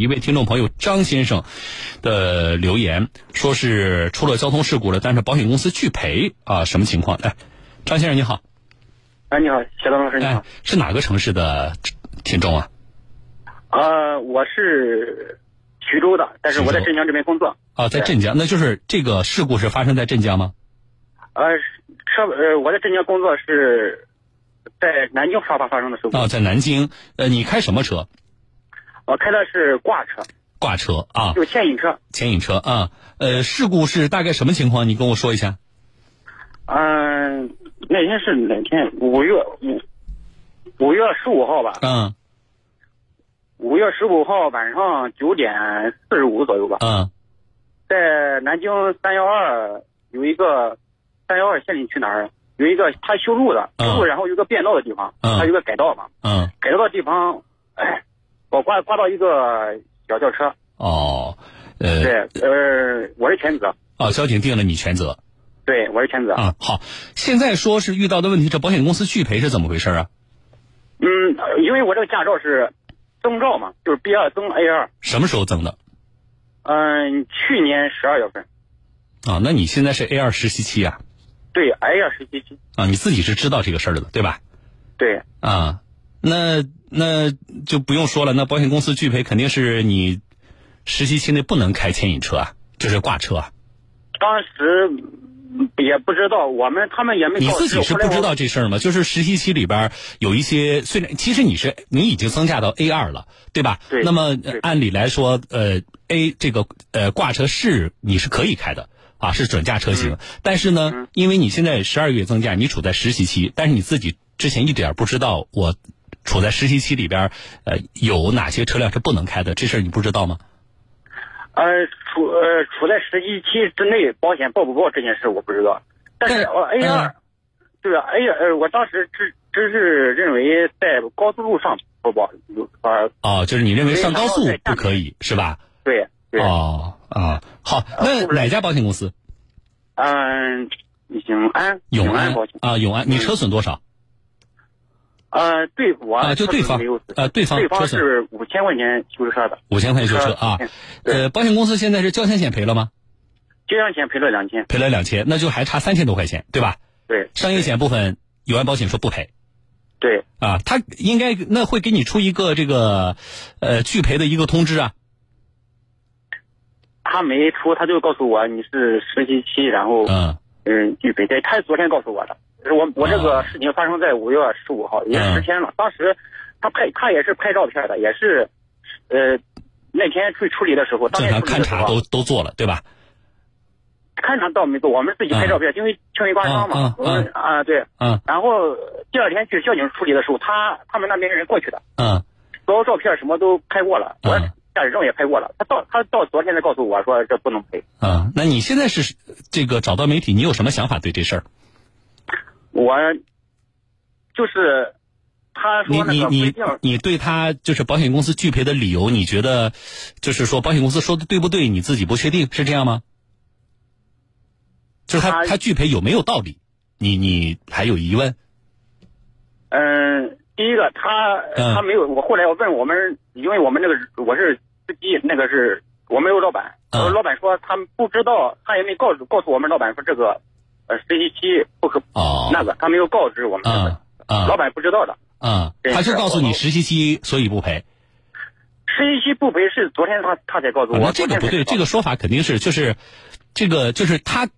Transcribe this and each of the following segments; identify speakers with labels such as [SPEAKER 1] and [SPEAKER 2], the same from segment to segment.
[SPEAKER 1] 一位听众朋友张先生的留言，说是出了交通事故了，但是保险公司拒赔啊，什么情况？哎，张先生你好，
[SPEAKER 2] 哎，你好，小张老师你好
[SPEAKER 1] 哎，，是哪个城市的听众啊？
[SPEAKER 2] 呃，我是徐州的，但是我在镇江这边工作。
[SPEAKER 1] 啊，在镇江，那就是这个事故是发生在镇江吗？
[SPEAKER 2] 呃，车呃，我在镇江工作是在南京发发发生的事故，
[SPEAKER 1] 啊，在南京，呃，你开什么车？
[SPEAKER 2] 我开的是挂车，
[SPEAKER 1] 挂车啊，
[SPEAKER 2] 就牵引车。
[SPEAKER 1] 牵引车啊，呃，事故是大概什么情况？你跟我说一下。
[SPEAKER 2] 嗯、那天是哪天？五月五五月十五号吧，
[SPEAKER 1] 嗯
[SPEAKER 2] 五月十五号晚上九点四十五左右吧，
[SPEAKER 1] 嗯
[SPEAKER 2] 在南京三幺二有一个三幺二县里去哪儿？有一个他修路的，
[SPEAKER 1] 嗯
[SPEAKER 2] 修路然后有个变道的地方，
[SPEAKER 1] 嗯
[SPEAKER 2] 他有个改道嘛，
[SPEAKER 1] 嗯，
[SPEAKER 2] 改道的地方，哎，我挂挂到一个小轿车，
[SPEAKER 1] 哦，呃，
[SPEAKER 2] 对，呃，我是全责，
[SPEAKER 1] 哦，交警定了你全责
[SPEAKER 2] 对，我是全责。
[SPEAKER 1] 啊。好，现在说是遇到的问题，这保险公司拒赔是怎么回事啊？
[SPEAKER 2] 嗯，因为我这个驾照是增照嘛，就是 B 二增 A 二，
[SPEAKER 1] 什么时候增的？
[SPEAKER 2] 嗯，去年十二月份，
[SPEAKER 1] 啊，那你现在是 A 二实习期啊？
[SPEAKER 2] 对 A 二实习期，
[SPEAKER 1] 啊，你自己是知道这个事儿的，对吧？
[SPEAKER 2] 对，
[SPEAKER 1] 啊，那那就不用说了，那保险公司拒赔肯定是你实习期内不能开牵引车啊，就是挂车啊。
[SPEAKER 2] 当时嗯也不知道，我们他们也没
[SPEAKER 1] 你自己是不知道这事儿吗？就是实习期里边儿有一些，虽然其实你是你已经增驾到 A 二了，对吧？
[SPEAKER 2] 对
[SPEAKER 1] 那么按理来说，呃，A 这个呃挂车是你是可以开的啊，是准驾车型。但是呢，
[SPEAKER 2] 嗯
[SPEAKER 1] 因为你现在十二月增驾，你处在实习期，但是你自己之前一点儿不知道我处在实习期里边儿，呃，有哪些车辆是不能开的，这事儿你不知道吗？
[SPEAKER 2] 呃处呃处在实习期之内，保险报不报这件事我不知道，但是
[SPEAKER 1] 但
[SPEAKER 2] 我 A 二、
[SPEAKER 1] 嗯
[SPEAKER 2] 对啊 A 二呃，我当时只只是认为在高速路上不报，呃，
[SPEAKER 1] 哦，就是你认为上高速不可以是吧？
[SPEAKER 2] 对对，
[SPEAKER 1] 哦啊，好，那哪家保险公司？
[SPEAKER 2] 嗯，永安
[SPEAKER 1] 永安
[SPEAKER 2] 安保险，
[SPEAKER 1] 啊，永安，你
[SPEAKER 2] 嗯
[SPEAKER 1] 车损多少？
[SPEAKER 2] 呃，对我
[SPEAKER 1] 啊就对方呃对方
[SPEAKER 2] 对方是五千块钱修车的，
[SPEAKER 1] 五千块钱修车啊。呃，保险公司现在是交强险赔了吗？
[SPEAKER 2] 交强险赔了两千，
[SPEAKER 1] 赔了两千，那就还差三千多块钱，对吧？
[SPEAKER 2] 对
[SPEAKER 1] 商业险部分，友安保险说不赔
[SPEAKER 2] 对，
[SPEAKER 1] 啊，他应该那会给你出一个这个呃拒赔的一个通知啊。
[SPEAKER 2] 他没出，他就告诉我你是实习期，然后
[SPEAKER 1] 嗯
[SPEAKER 2] 嗯拒赔，对，他是昨天告诉我的。我我这个事情发生在五月十五号，也
[SPEAKER 1] 嗯
[SPEAKER 2] 十天了。当时他拍他也是拍照片的，也是呃那天去处理的时候，当
[SPEAKER 1] 正常勘察都都做了，对吧？
[SPEAKER 2] 勘察倒没做，我们自己拍照片，因为轻微刮伤嘛
[SPEAKER 1] 嗯嗯，
[SPEAKER 2] 我们啊对。
[SPEAKER 1] 嗯
[SPEAKER 2] 然后第二天去交警处理的时候，他他们那边人过去的，
[SPEAKER 1] 嗯
[SPEAKER 2] 所有照片什么都拍过了，我
[SPEAKER 1] 嗯
[SPEAKER 2] 驾驶证也拍过了。他到他到昨天才告诉我说这不能赔。
[SPEAKER 1] 嗯，那你现在是这个找到媒体，你有什么想法对这事儿？
[SPEAKER 2] 我就是他
[SPEAKER 1] 你
[SPEAKER 2] 说那
[SPEAKER 1] 你你
[SPEAKER 2] 个规定，
[SPEAKER 1] 你对他就是保险公司拒赔的理由，你觉得就是说保险公司说的对不对？你自己不确定是这样吗？就是他
[SPEAKER 2] 他
[SPEAKER 1] 他拒赔有没有道理？你你还有疑问？
[SPEAKER 2] 嗯，第一个他
[SPEAKER 1] 嗯
[SPEAKER 2] 他没有，我后来我问我们，因为我们那个我是司机，那个是我们有老板，老板说他们不知道，他也没告诉告诉我们老板说这个呃实习期不可
[SPEAKER 1] 哦，
[SPEAKER 2] 那个，他没有告知我们老板不知道的。
[SPEAKER 1] 啊，
[SPEAKER 2] 对
[SPEAKER 1] 他就是告诉你实习期所以不赔。
[SPEAKER 2] 实习期不赔是昨天他他才告诉我，
[SPEAKER 1] 啊那这个不对，这
[SPEAKER 2] 个
[SPEAKER 1] 个说法肯定是就是这个就是他。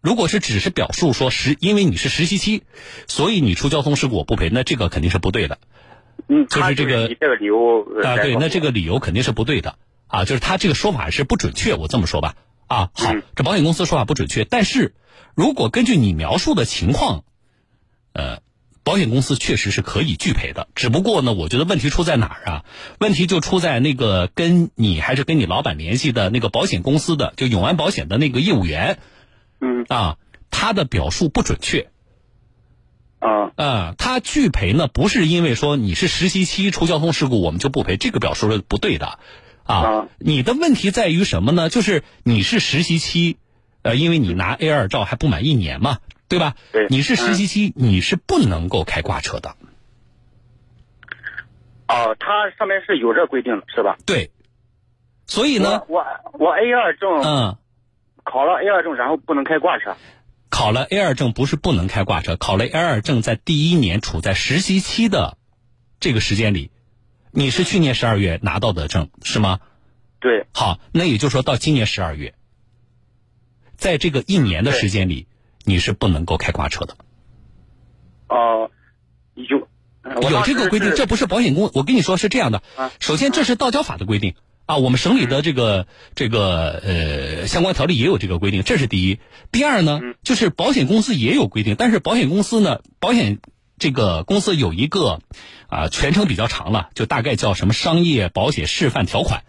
[SPEAKER 1] 如果是只是表述说实，因为你是实习期，所以你出交通事故我不赔，那这个肯定是不对的。
[SPEAKER 2] 嗯，
[SPEAKER 1] 就是
[SPEAKER 2] 他
[SPEAKER 1] 这个
[SPEAKER 2] 以这个理由呃
[SPEAKER 1] 啊，对，那这个理由肯定是不对的啊，就是他这个说法是不准确，我这么说吧。啊，好
[SPEAKER 2] 嗯，
[SPEAKER 1] 这保险公司说法不准确，但是如果根据你描述的情况，呃，保险公司确实是可以拒赔的。只不过呢，我觉得问题出在哪儿啊？问题就出在那个跟你还是跟你老板联系的那个保险公司的，就永安保险的那个业务员
[SPEAKER 2] 嗯
[SPEAKER 1] 啊，他的表述不准确。
[SPEAKER 2] 啊
[SPEAKER 1] 啊，他拒赔呢，不是因为说你是实习期出交通事故我们就不赔，这个表述是不对的，啊
[SPEAKER 2] 啊，
[SPEAKER 1] 你的问题在于什么呢？就是你是实习期，呃，因为你拿 A 二照还不满一年嘛，对吧？
[SPEAKER 2] 对
[SPEAKER 1] 你是实习期，你是不能够开挂车的，
[SPEAKER 2] 哦，它上面是有这规定的是吧？
[SPEAKER 1] 对，所以呢，
[SPEAKER 2] 我我我 A 二证
[SPEAKER 1] 嗯，
[SPEAKER 2] 考了 A 二证，然后不能开挂车。
[SPEAKER 1] 考了 A 二证不是不能开挂车，考了 A 二证在第一年处在实习期的这个时间里，你是去年十二月拿到的证是吗？
[SPEAKER 2] 对，
[SPEAKER 1] 好，那也就是说到今年十二月，在这个一年的时间里，你是不能够开挂车的。
[SPEAKER 2] 哦、你就
[SPEAKER 1] 有这个规定，这不是保险公。我跟你说是这样的
[SPEAKER 2] 啊，
[SPEAKER 1] 首先这是道交法的规定啊，我们省里的这个这个呃相关条例也有这个规定，这是第一。第二呢
[SPEAKER 2] 嗯，
[SPEAKER 1] 就是保险公司也有规定，但是保险公司呢，保险这个公司有一个啊全称比较长了，就大概叫什么商业保险示范条款，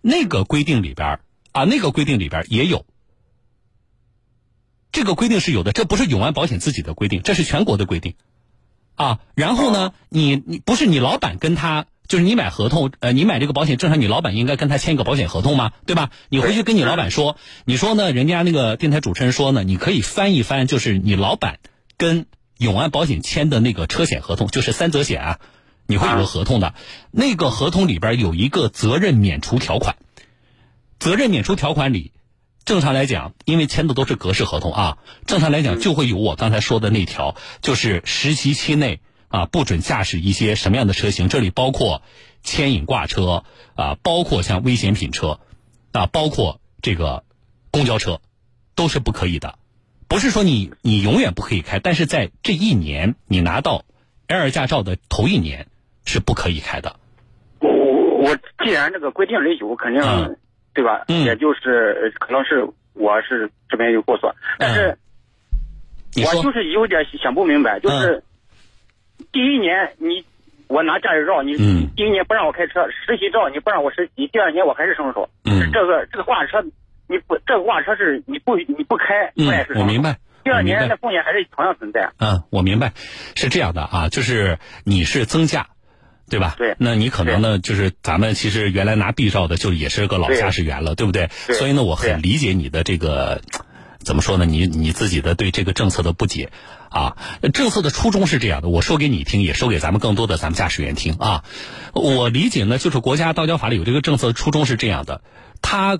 [SPEAKER 1] 那个规定里边啊，那个规定里边也有。这个规定是有的，这不是永安保险自己的规定，这是全国的规定。啊，然后呢，你你不是你老板跟他，就是你买合同，呃，你买这个保险，正常你老板应该跟他签一个保险合同嘛，对吧？你回去跟你老板说，你说呢，人家那个电台主持人说呢，你可以翻一翻，就是你老板跟永安保险签的那个车险合同，就是三责险啊，你会有个合同的，那个合同里边有一个责任免除条款，责任免除条款里。正常来讲，因为签的都是格式合同啊，正常来讲就会有我刚才说的那条，就是实习期内啊不准驾驶一些什么样的车型，这里包括牵引挂车啊，包括像危险品车啊，包括这个公交车，都是不可以的。不是说你你永远不可以开，但是在这一年你拿到二驾照的头一年是不可以开的。
[SPEAKER 2] 我我我既然这个规定里有，肯定、
[SPEAKER 1] 嗯。
[SPEAKER 2] 对吧？
[SPEAKER 1] 嗯。
[SPEAKER 2] 也就是可能是我是这边有过错，但是我就是有点想不明白，就是第一年你我拿驾驶照，你
[SPEAKER 1] 嗯。
[SPEAKER 2] 第一年不让我开车，实习照你不让我实习，第二年我还是生手，
[SPEAKER 1] 嗯。
[SPEAKER 2] 这个这个挂车你不这个挂车是你不你不开，
[SPEAKER 1] 嗯，我明。白。
[SPEAKER 2] 第二年的风险还是同样存在。
[SPEAKER 1] 嗯，我明白，是这样的啊，就是你是增驾，对吧？
[SPEAKER 2] 对
[SPEAKER 1] 那你可能呢，就是咱们其实原来拿 B 照的，就也是个老驾驶员了，对不对？
[SPEAKER 2] 对
[SPEAKER 1] 所以呢，我很理解你的这个。怎么说呢？你你自己的对这个政策的不解，啊，政策的初衷是这样的，我说给你听，也说给咱们更多的咱们驾驶员听啊。我理解呢，就是国家道交法里有这个政策的初衷是这样的，它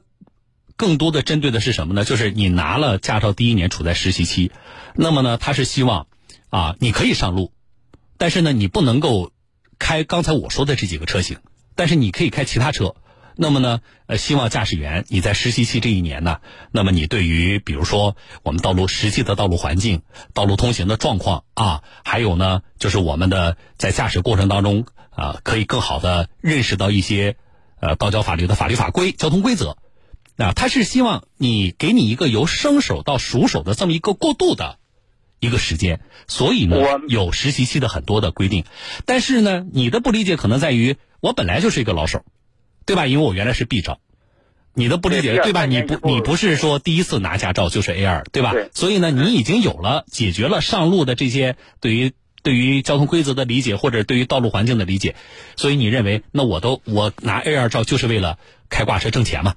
[SPEAKER 1] 更多的针对的是什么呢？就是你拿了驾照第一年处在实习期，那么呢，他是希望啊，你可以上路，但是呢，你不能够开刚才我说的这几个车型，但是你可以开其他车。那么呢，呃，希望驾驶员你在实习期这一年呢，那么你对于比如说我们道路实际的道路环境、道路通行的状况啊，还有呢，就是我们的在驾驶过程当中啊，可以更好的认识到一些呃道交法律的法律法规、交通规则。啊，他是希望你给你一个由生手到熟手的这么一个过渡的一个时间，所以呢有实习期的很多的规定，但是呢，你的不理解可能在于我本来就是一个老手，对吧？因为我原来是 B 照，你的不理解
[SPEAKER 2] 对
[SPEAKER 1] 对吧？你不你不是说第一次拿驾照就是 A 二，对吧？
[SPEAKER 2] 对
[SPEAKER 1] 所以呢，你已经有了解决了上路的这些对于对于交通规则的理解或者对于道路环境的理解，所以你认为那我都我拿 A 二照就是为了开挂车挣钱嘛？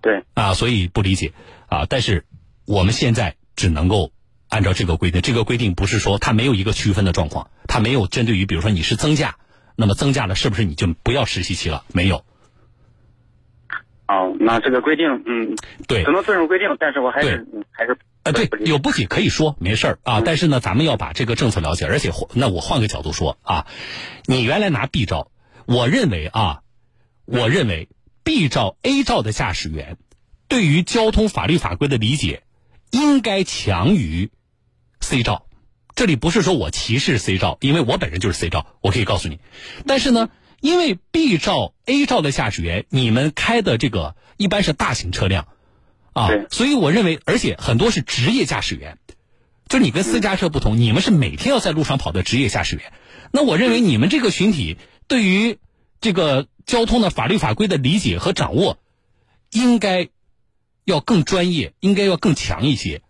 [SPEAKER 2] 对，
[SPEAKER 1] 啊，所以不理解啊。但是我们现在只能够按照这个规定，这个规定不是说它没有一个区分的状况，它没有针对于比如说你是增驾，那么增驾了是不是你就不要实习期了？没有，
[SPEAKER 2] 哦，那这个规定，嗯，
[SPEAKER 1] 对
[SPEAKER 2] 可能遵守规定，但是我还是还是
[SPEAKER 1] 啊，对有不解可以说，没事儿啊。
[SPEAKER 2] 嗯
[SPEAKER 1] 但是呢，咱们要把这个政策了解，而且那我换个角度说啊，你原来拿 B 照，我认为啊，我认为 B 照 A 照的驾驶员对于交通法律法规的理解应该强于 C 照。这里不是说我歧视 C 照，因为我本人就是 C 照，我可以告诉你。但是呢，因为 B 照 A 照的驾驶员，你们开的这个一般是大型车辆。啊，所以我认为，而且很多是职业驾驶员，就你跟私家车不同，你们是每天要在路上跑的职业驾驶员。那我认为你们这个群体对于这个交通的法律法规的理解和掌握，应该要更专业，应该要更强一些。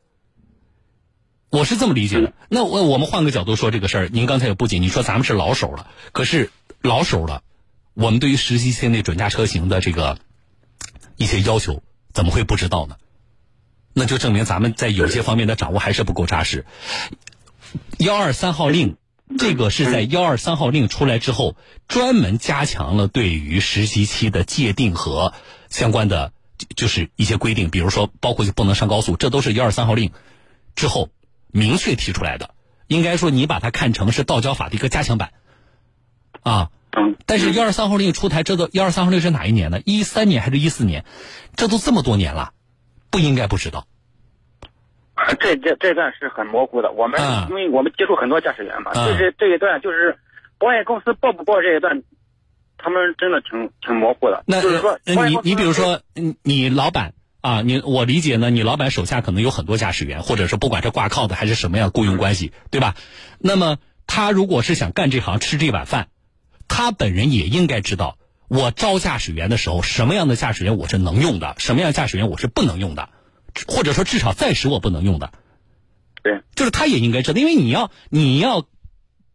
[SPEAKER 1] 我是这么理解的。那我我们换个角度说这个事儿，您刚才也不仅你说咱们是老手了，可是老手了，我们对于实习期内准驾车型的这个一些要求，怎么会不知道呢？那就证明咱们在有些方面的掌握还是不够扎实。幺二三号令这个是在幺二三号令出来之后，专门加强了对于实习期的界定和相关的就是一些规定，比如说包括就不能上高速，这都是幺二三号令之后明确提出来的。应该说，你把它看成是道交法的一个加强版啊。
[SPEAKER 2] 嗯，
[SPEAKER 1] 但是幺二三号令出台，这都幺二三号令是哪一年呢？一三年还是一四年？这都这么多年了，不应该不知道。
[SPEAKER 2] 这这这段是很模糊的，我们、
[SPEAKER 1] 嗯
[SPEAKER 2] 因为我们接触很多驾驶员嘛，
[SPEAKER 1] 嗯
[SPEAKER 2] 就是这一段就是保险公司报不报这一段，他们真的挺挺模糊的。
[SPEAKER 1] 那
[SPEAKER 2] 就是说，
[SPEAKER 1] 呃你你比如说，嗯你老板啊，你我理解呢，你老板手下可能有很多驾驶员，或者是不管是挂靠的还是什么样雇佣关系，对吧？那么他如果是想干这行吃这碗饭，他本人也应该知道，我招驾驶员的时候，什么样的驾驶员我是能用的，什么样的驾驶员我是不能用的，或者说至少暂时我不能用的。
[SPEAKER 2] 对，
[SPEAKER 1] 就是他也应该知道，因为你要你要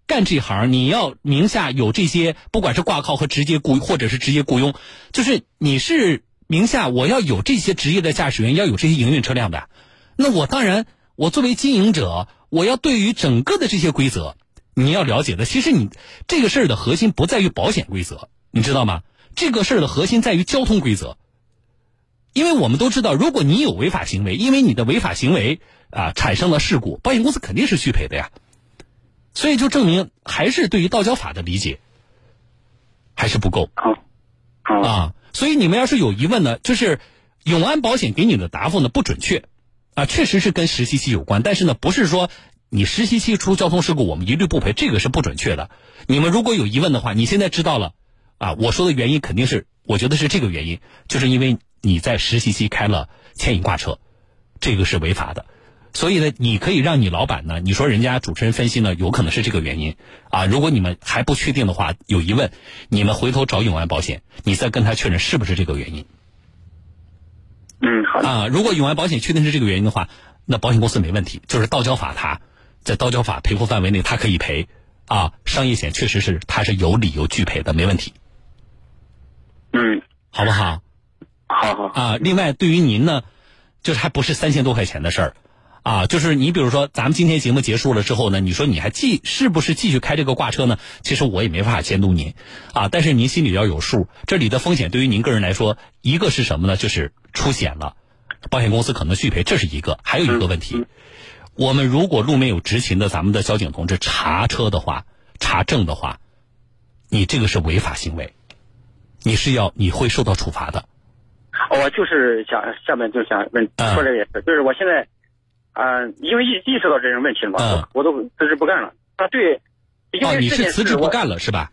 [SPEAKER 1] 干这行，你要名下有这些，不管是挂靠和直接雇，或者是直接雇佣，就是你是名下我要有这些职业的驾驶员，要有这些营运车辆的，那我当然，我作为经营者，我要对于整个的这些规则，你要了解的。其实你这个事儿的核心不在于保险规则，你知道吗？这个事儿的核心在于交通规则。因为我们都知道，如果你有违法行为，因为你的违法行为啊产生了事故，保险公司肯定是续赔的呀。所以就证明还是对于道交法的理解还是不够，
[SPEAKER 2] 好，
[SPEAKER 1] 啊。所以你们要是有疑问呢，就是永安保险给你的答复呢不准确啊，确实是跟实习期有关，但是呢不是说你实习期出交通事故我们一律不赔，这个是不准确的。你们如果有疑问的话，你现在知道了啊，我说的原因肯定是，我觉得是这个原因，就是因为你在实习期开了牵引挂车，这个是违法的。所以呢，你可以让你老板呢，你说人家主持人分析呢，有可能是这个原因啊。如果你们还不确定的话，有疑问，你们回头找永安保险，你再跟他确认是不是这个原因
[SPEAKER 2] 嗯，好的，
[SPEAKER 1] 啊。如果永安保险确定是这个原因的话，那保险公司没问题，就是道交法它在道交法赔付范围内，它可以赔啊。商业险确实是它是有理由拒赔的，没问题，
[SPEAKER 2] 嗯，
[SPEAKER 1] 好不好？
[SPEAKER 2] 好好，
[SPEAKER 1] 啊，另外对于您呢，就是还不是三千多块钱的事儿，啊，就是你比如说咱们今天节目结束了之后呢，你说你还继是不是继续开这个挂车呢？其实我也没办法监督您，啊，但是您心里要有数，这里的风险对于您个人来说，一个是什么呢？就是出险了，保险公司可能续赔，这是一个，还有一个问题，我们如果路面有执勤的咱们的交警同志查车的话，查证的话，你这个是违法行为，你是要你会受到处罚的。
[SPEAKER 2] 我就是想下面就想问
[SPEAKER 1] 嗯
[SPEAKER 2] 说这个也是，就是我现在，嗯、因为意意识到这种问题了嘛，
[SPEAKER 1] 嗯
[SPEAKER 2] 我我都辞职不干了。啊，对，因
[SPEAKER 1] 哦，你是辞职不干了是吧？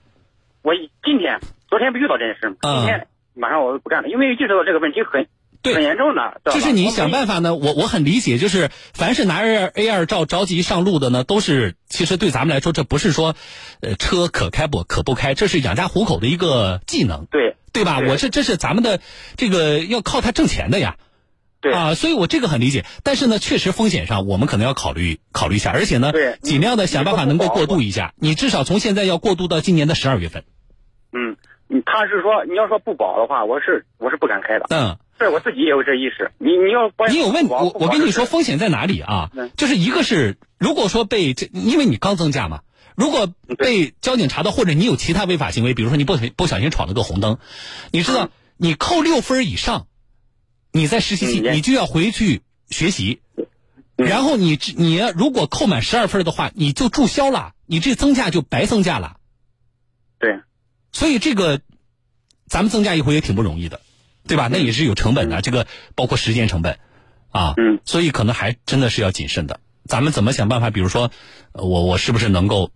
[SPEAKER 2] 我今天昨天不遇到这件事吗？
[SPEAKER 1] 嗯
[SPEAKER 2] 今天马上我就不干了，因为意识到这个问题很
[SPEAKER 1] 对。
[SPEAKER 2] 很严重的，
[SPEAKER 1] 就是你想办法呢，我我很理解，就是凡是拿着 A 二照着急上路的呢，都是其实对咱们来说，这不是说，呃，车可开不可不开，这是养家糊口的一个技能，
[SPEAKER 2] 对。
[SPEAKER 1] 对吧？
[SPEAKER 2] 对。
[SPEAKER 1] 我这这是咱们的这个要靠它挣钱的呀，
[SPEAKER 2] 对。
[SPEAKER 1] 啊，所以我这个很理解。但是呢，确实风险上我们可能要考虑考虑一下，而且呢
[SPEAKER 2] 对，
[SPEAKER 1] 尽量的想办法能够过渡一下。你至少从现在要过渡到今年的十二月份。
[SPEAKER 2] 嗯，他是说你要说不保的话，我是我是不敢开的，
[SPEAKER 1] 嗯，
[SPEAKER 2] 是我自己也有这意识。你你要保
[SPEAKER 1] 你有问我，我跟你说风险在哪里啊
[SPEAKER 2] 嗯？
[SPEAKER 1] 就是一个是，如果说被这，因为你刚增驾嘛，如果被交警查到，或者你有其他违法行为，比如说你不不小心闯了个红灯，你知道
[SPEAKER 2] 嗯
[SPEAKER 1] 你扣六分以上，你在实习期
[SPEAKER 2] 嗯
[SPEAKER 1] 你就要回去学习，
[SPEAKER 2] 嗯
[SPEAKER 1] 然后你你要如果扣满十二分的话，你就注销了，你这增驾就白增驾了。
[SPEAKER 2] 对
[SPEAKER 1] 所以这个咱们增加一回也挺不容易的，对吧？那也是有成本的，这个包括时间成本啊。
[SPEAKER 2] 嗯
[SPEAKER 1] 所以可能还真的是要谨慎的。咱们怎么想办法？比如说，呃我我是不是能够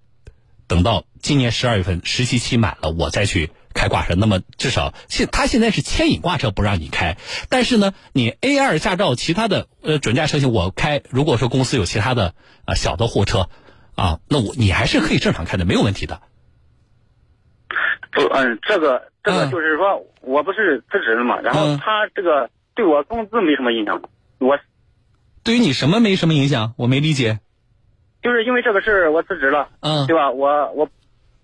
[SPEAKER 1] 等到今年十二月份实习期满了，我再去开挂车？那么至少现他现在是牵引挂车不让你开，但是呢，你 A 二驾照其他的呃准驾车型我开，如果说公司有其他的啊、呃小的货车啊，那我你还是可以正常开的，没有问题的。
[SPEAKER 2] 不嗯，这个这个
[SPEAKER 1] 嗯
[SPEAKER 2] 就是说我不是辞职了嘛，然后
[SPEAKER 1] 嗯
[SPEAKER 2] 他这个对我工资没什么影响，我
[SPEAKER 1] 对于你什么没什么影响？我没理解。
[SPEAKER 2] 就是因为这个事儿我辞职了，
[SPEAKER 1] 嗯
[SPEAKER 2] 对吧？我我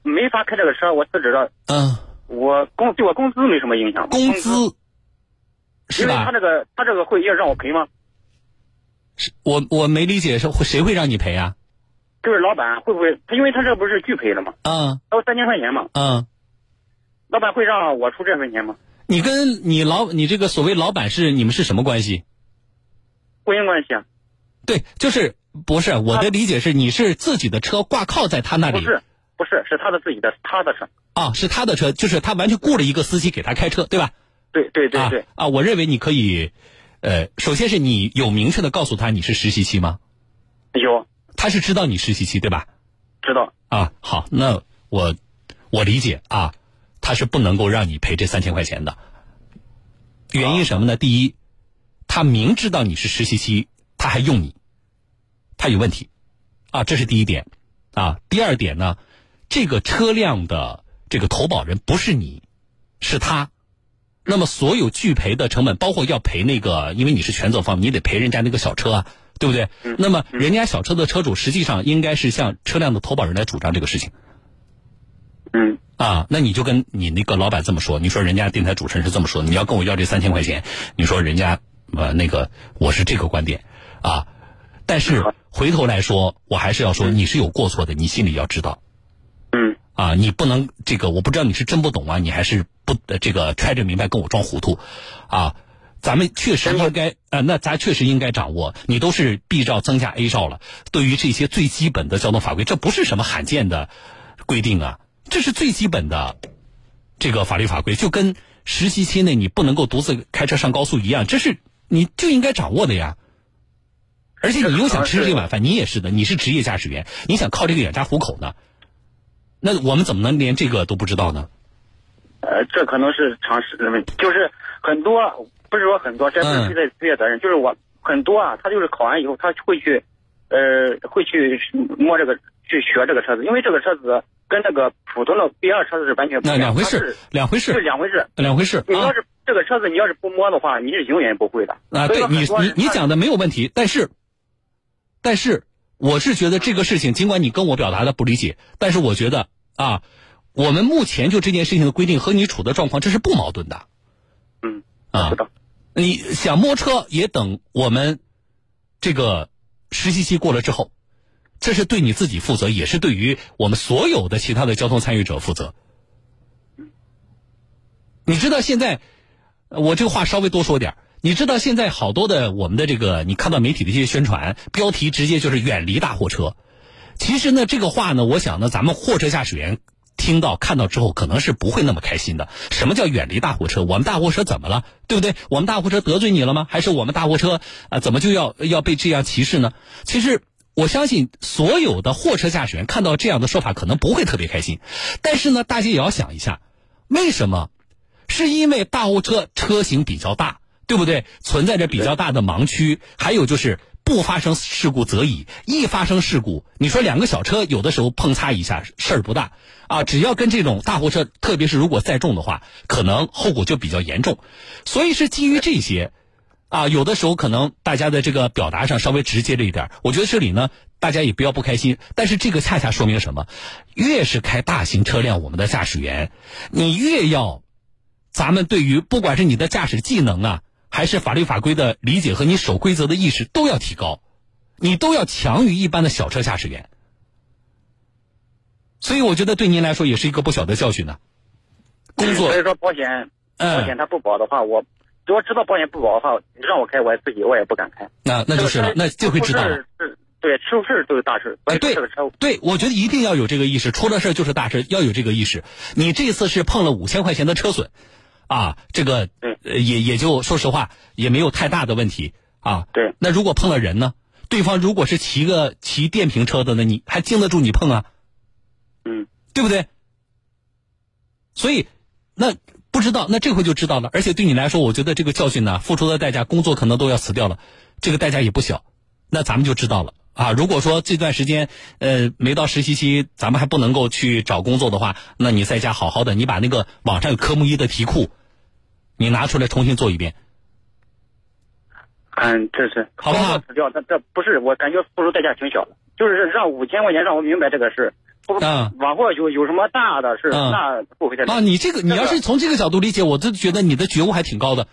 [SPEAKER 2] 没法开这个车，我辞职了，
[SPEAKER 1] 嗯，
[SPEAKER 2] 我工对我工资没什么影响，
[SPEAKER 1] 工资是吧
[SPEAKER 2] 因为他？这个他这个会要让我赔吗？
[SPEAKER 1] 是我我没理解是会谁会让你赔啊？
[SPEAKER 2] 就是老板会不会他因为他这不是拒赔了吗？
[SPEAKER 1] 嗯
[SPEAKER 2] 还有三千块钱嘛，
[SPEAKER 1] 嗯，
[SPEAKER 2] 老板会让我出这份钱吗？
[SPEAKER 1] 你跟你老你这个所谓老板是你们是什么关系？
[SPEAKER 2] 婚姻关系啊？
[SPEAKER 1] 对，就是不是我的理解是你是自己的车挂靠在他那里
[SPEAKER 2] 不是，不是，是他的自己的他的车。
[SPEAKER 1] 啊，是他的车，就是他完全雇了一个司机给他开车，对吧？
[SPEAKER 2] 对对对对，
[SPEAKER 1] 啊啊，我认为你可以，呃，首先是你有明确的告诉他你是实习期吗？
[SPEAKER 2] 有
[SPEAKER 1] 他是知道你实习期对吧？
[SPEAKER 2] 知道。
[SPEAKER 1] 啊，好，那我我理解啊，他是不能够让你赔这三千块钱的。原因什么呢？第一，他明知道你是实习期，他还用你，他有问题，啊，这是第一点，啊，第二点呢，这个车辆的这个投保人不是你，是他，那么所有拒赔的成本，包括要赔那个，因为你是全责方，你得赔人家那个小车啊，对不对？那么人家小车的车主实际上应该是向车辆的投保人来主张这个事情。
[SPEAKER 2] 嗯
[SPEAKER 1] 啊，那你就跟你那个老板这么说，你说人家电台主持人是这么说，你要跟我要这三千块钱，你说人家呃那个我是这个观点啊，但是回头来说，我还是要说你是有过错的，你心里要知道
[SPEAKER 2] 嗯
[SPEAKER 1] 啊，你不能这个我不知道你是真不懂啊，你还是不呃这个揣着明白跟我装糊涂啊。咱们确实应该，呃，那咱确实应该掌握。你都是 B 照增加 A 照了，对于这些最基本的交通法规，这不是什么罕见的规定啊，这是最基本的这个法律法规，就跟实习期内你不能够独自开车上高速一样，这是你就应该掌握的呀。而且你又想吃这碗饭，你也是的，你是职业驾驶员，你想靠这个养家糊口呢，那我们怎么能连这个都不知道呢？
[SPEAKER 2] 呃，这可能是常识的问题，就是很多不是说很多，这不是
[SPEAKER 1] 嗯
[SPEAKER 2] 推的职业责任，就是我很多啊，他就是考完以后他会去，呃，会去摸这个去学这个车子，因为这个车子跟那个普通的 B 二车子是完全不一样，
[SPEAKER 1] 那两回事，两回事
[SPEAKER 2] 是
[SPEAKER 1] 事，
[SPEAKER 2] 两回事。
[SPEAKER 1] 两回事啊
[SPEAKER 2] 你要是这个车子你要是不摸的话，你是永远不会的。
[SPEAKER 1] 啊！对你你你讲的没有问题，但是，但是我是觉得这个事情，尽管你跟我表达的不理解，但是我觉得啊，我们目前就这件事情的规定和你处的状况，这是不矛盾的
[SPEAKER 2] 嗯，
[SPEAKER 1] 啊
[SPEAKER 2] 知。道。
[SPEAKER 1] 你想摸车也等我们这个实习期过了之后，这是对你自己负责，也是对于我们所有的其他的交通参与者负责。你知道现在，我这个话稍微多说点你知道现在好多的我们的这个，你看到媒体的一些宣传标题，直接就是远离大货车。其实呢，这个话呢，我想呢，咱们货车驾驶员听到看到之后，可能是不会那么开心的。什么叫远离大货车？我们大货车怎么了？对不对？我们大货车得罪你了吗？还是我们大货车啊、怎么就要要被这样歧视呢？其实。我相信所有的货车驾驶员看到这样的说法，可能不会特别开心。但是呢，大家也要想一下，为什么？是因为大货车车型比较大，对不对？存在着比较大的盲区，还有就是不发生事故则已，一发生事故，你说两个小车有的时候碰擦一下事儿不大啊，只要跟这种大货车，特别是如果载重的话，可能后果就比较严重。所以是基于这些，啊，有的时候可能大家的这个表达上稍微直接了一点儿，我觉得这里呢，大家也不要不开心。但是这个恰恰说明什么？越是开大型车辆，我们的驾驶员，你越要。咱们对于不管是你的驾驶技能啊，还是法律法规的理解和你守规则的意识都要提高，你都要强于一般的小车驾驶员。所以我觉得对您来说也是一个不小的教训呢、工作
[SPEAKER 2] 所以说保险保险
[SPEAKER 1] 嗯，
[SPEAKER 2] 它不保的话，我如果知道保险不保的话，你让我开，我自己我也不敢开。
[SPEAKER 1] 那那就是了，那就会知道了。
[SPEAKER 2] 对，出事都是大事。
[SPEAKER 1] 对我觉得一定要有这个意识，出了事儿就是大事，要有这个意识。你这次是碰了五千块钱的车损，啊，这个呃也也就说实话也没有太大的问题啊。
[SPEAKER 2] 对
[SPEAKER 1] 那如果碰了人呢？对方如果是骑个骑电瓶车的呢，你还经得住你碰啊？
[SPEAKER 2] 嗯，
[SPEAKER 1] 对不对？所以，那不知道，那这回就知道了。而且对你来说，我觉得这个教训呢，付出的代价，工作可能都要辞掉了，这个代价也不小。那咱们就知道了啊。如果说这段时间呃没到实习期，咱们还不能够去找工作的话，那你在家好好的，你把那个网上有科目一的题库，你拿出来重新做一遍。
[SPEAKER 2] 嗯，这是
[SPEAKER 1] 好不好
[SPEAKER 2] 掉，那这不是我感觉付出代价挺小的，就是让五千块钱让我明白这个事。不
[SPEAKER 1] 嗯
[SPEAKER 2] 往后有有什么大的事，
[SPEAKER 1] 嗯
[SPEAKER 2] 那不会再
[SPEAKER 1] 啊，你这个你要是从这个角度理解，我就觉得你的觉悟还挺高的，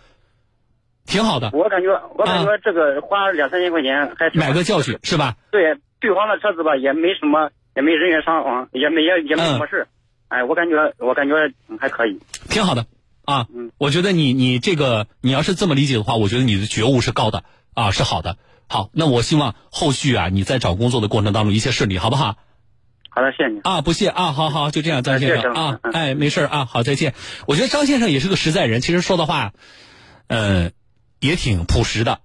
[SPEAKER 1] 挺好的，
[SPEAKER 2] 我感觉我感觉这个花两三千块钱还
[SPEAKER 1] 买个教训是吧？
[SPEAKER 2] 对，对方的车子吧也没什么，也没人员伤亡，也没也也没什么事。哎，我感觉我感觉还可以。
[SPEAKER 1] 挺好的啊，
[SPEAKER 2] 嗯，
[SPEAKER 1] 我觉得你你这个你要是这么理解的话，我觉得你的觉悟是高的啊，是好的。好，那我希望后续啊你在找工作的过程当中一切顺利，好不好？
[SPEAKER 2] 好的，谢谢你。
[SPEAKER 1] 啊，不谢啊，好好就这样，张先生啊，哎，没事啊，好，再见。我觉得张先生也是个实在人，其实说的话，呃，也挺朴实的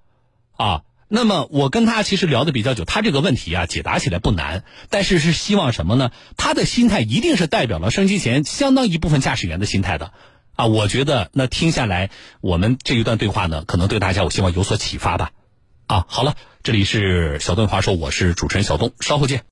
[SPEAKER 1] 啊。那么我跟他其实聊的比较久，他这个问题啊解答起来不难，但是是希望什么呢？他的心态一定是代表了升级前相当一部分驾驶员的心态的啊。我觉得那听下来，我们这一段对话呢，可能对大家我希望有所启发吧。啊，好了，这里是小东华说，我是主持人小东，稍后见。